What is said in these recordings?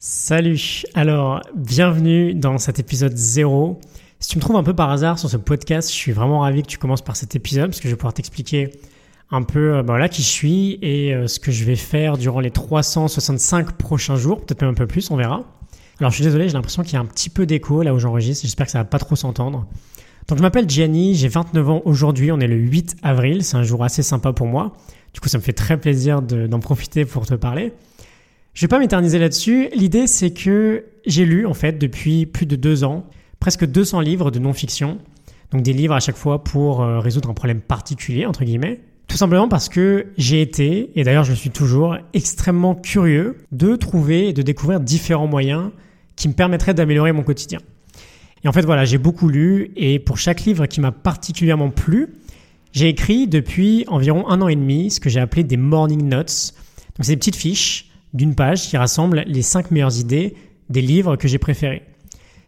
Salut, alors bienvenue dans cet épisode 0. Si tu me trouves un peu par hasard sur ce podcast, je suis vraiment ravi que tu commences par cet épisode parce que je vais pouvoir t'expliquer un peu euh, bah, là qui je suis et euh, ce que je vais faire durant les 365 prochains jours, peut-être même un peu plus, on verra. Alors je suis désolé, j'ai l'impression qu'il y a un petit peu d'écho là où j'enregistre, j'espère que ça va pas trop s'entendre. Donc je m'appelle Gianni, j'ai 29 ans aujourd'hui, on est le 8 avril, c'est un jour assez sympa pour moi. Du coup ça me fait très plaisir d'en profiter pour te parler. Je vais pas m'éterniser là-dessus. L'idée, c'est que j'ai lu, en fait, depuis plus de deux ans, presque 200 livres de non-fiction. Donc des livres à chaque fois pour euh, résoudre un problème particulier, entre guillemets. Tout simplement parce que j'ai été, et d'ailleurs je suis toujours, extrêmement curieux de trouver et de découvrir différents moyens qui me permettraient d'améliorer mon quotidien. Et en fait voilà, j'ai beaucoup lu et pour chaque livre qui m'a particulièrement plu, j'ai écrit depuis environ un an et demi ce que j'ai appelé des morning notes. Donc c'est des petites fiches d'une page qui rassemble les 5 meilleures idées des livres que j'ai préférés.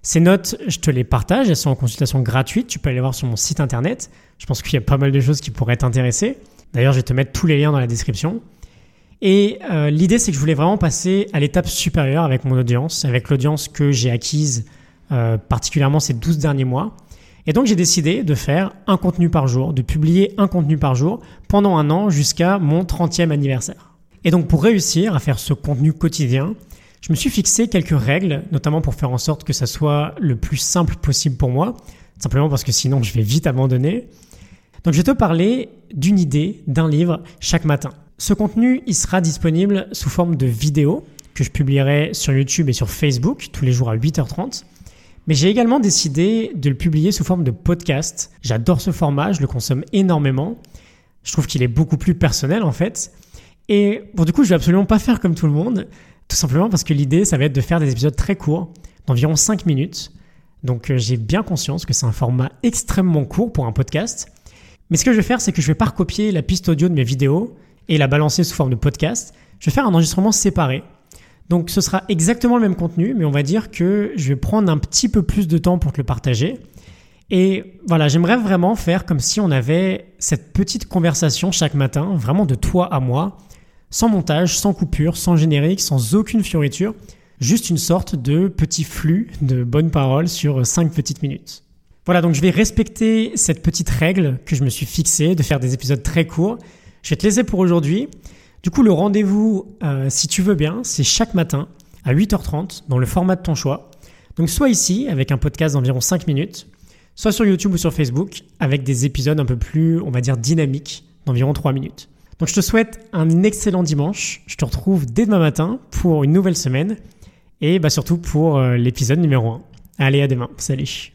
Ces notes, je te les partage, elles sont en consultation gratuite, tu peux aller voir sur mon site internet. Je pense qu'il y a pas mal de choses qui pourraient t'intéresser. D'ailleurs, je vais te mettre tous les liens dans la description. Et euh, l'idée, c'est que je voulais vraiment passer à l'étape supérieure avec mon audience, avec l'audience que j'ai acquise euh, particulièrement ces 12 derniers mois. Et donc j'ai décidé de faire un contenu par jour, de publier un contenu par jour pendant un an jusqu'à mon 30e anniversaire. Et donc pour réussir à faire ce contenu quotidien, je me suis fixé quelques règles, notamment pour faire en sorte que ça soit le plus simple possible pour moi, simplement parce que sinon je vais vite abandonner. Donc je vais te parler d'une idée, d'un livre chaque matin. Ce contenu, il sera disponible sous forme de vidéo que je publierai sur YouTube et sur Facebook tous les jours à 8h30. Mais j'ai également décidé de le publier sous forme de podcast. J'adore ce format, je le consomme énormément. Je trouve qu'il est beaucoup plus personnel en fait. Et bon, du coup, je vais absolument pas faire comme tout le monde, tout simplement parce que l'idée, ça va être de faire des épisodes très courts, d'environ 5 minutes. Donc, euh, j'ai bien conscience que c'est un format extrêmement court pour un podcast. Mais ce que je vais faire, c'est que je vais pas recopier la piste audio de mes vidéos et la balancer sous forme de podcast. Je vais faire un enregistrement séparé. Donc, ce sera exactement le même contenu, mais on va dire que je vais prendre un petit peu plus de temps pour te le partager. Et voilà, j'aimerais vraiment faire comme si on avait cette petite conversation chaque matin, vraiment de toi à moi, sans montage, sans coupure, sans générique, sans aucune fioriture, juste une sorte de petit flux de bonnes paroles sur 5 petites minutes. Voilà, donc je vais respecter cette petite règle que je me suis fixée de faire des épisodes très courts. Je vais te laisser pour aujourd'hui. Du coup, le rendez-vous, euh, si tu veux bien, c'est chaque matin à 8h30 dans le format de ton choix. Donc soit ici avec un podcast d'environ 5 minutes, soit sur YouTube ou sur Facebook avec des épisodes un peu plus, on va dire, dynamiques d'environ 3 minutes. Donc je te souhaite un excellent dimanche. Je te retrouve dès demain matin pour une nouvelle semaine et bah surtout pour euh, l'épisode numéro 1. Allez, à demain. Salut.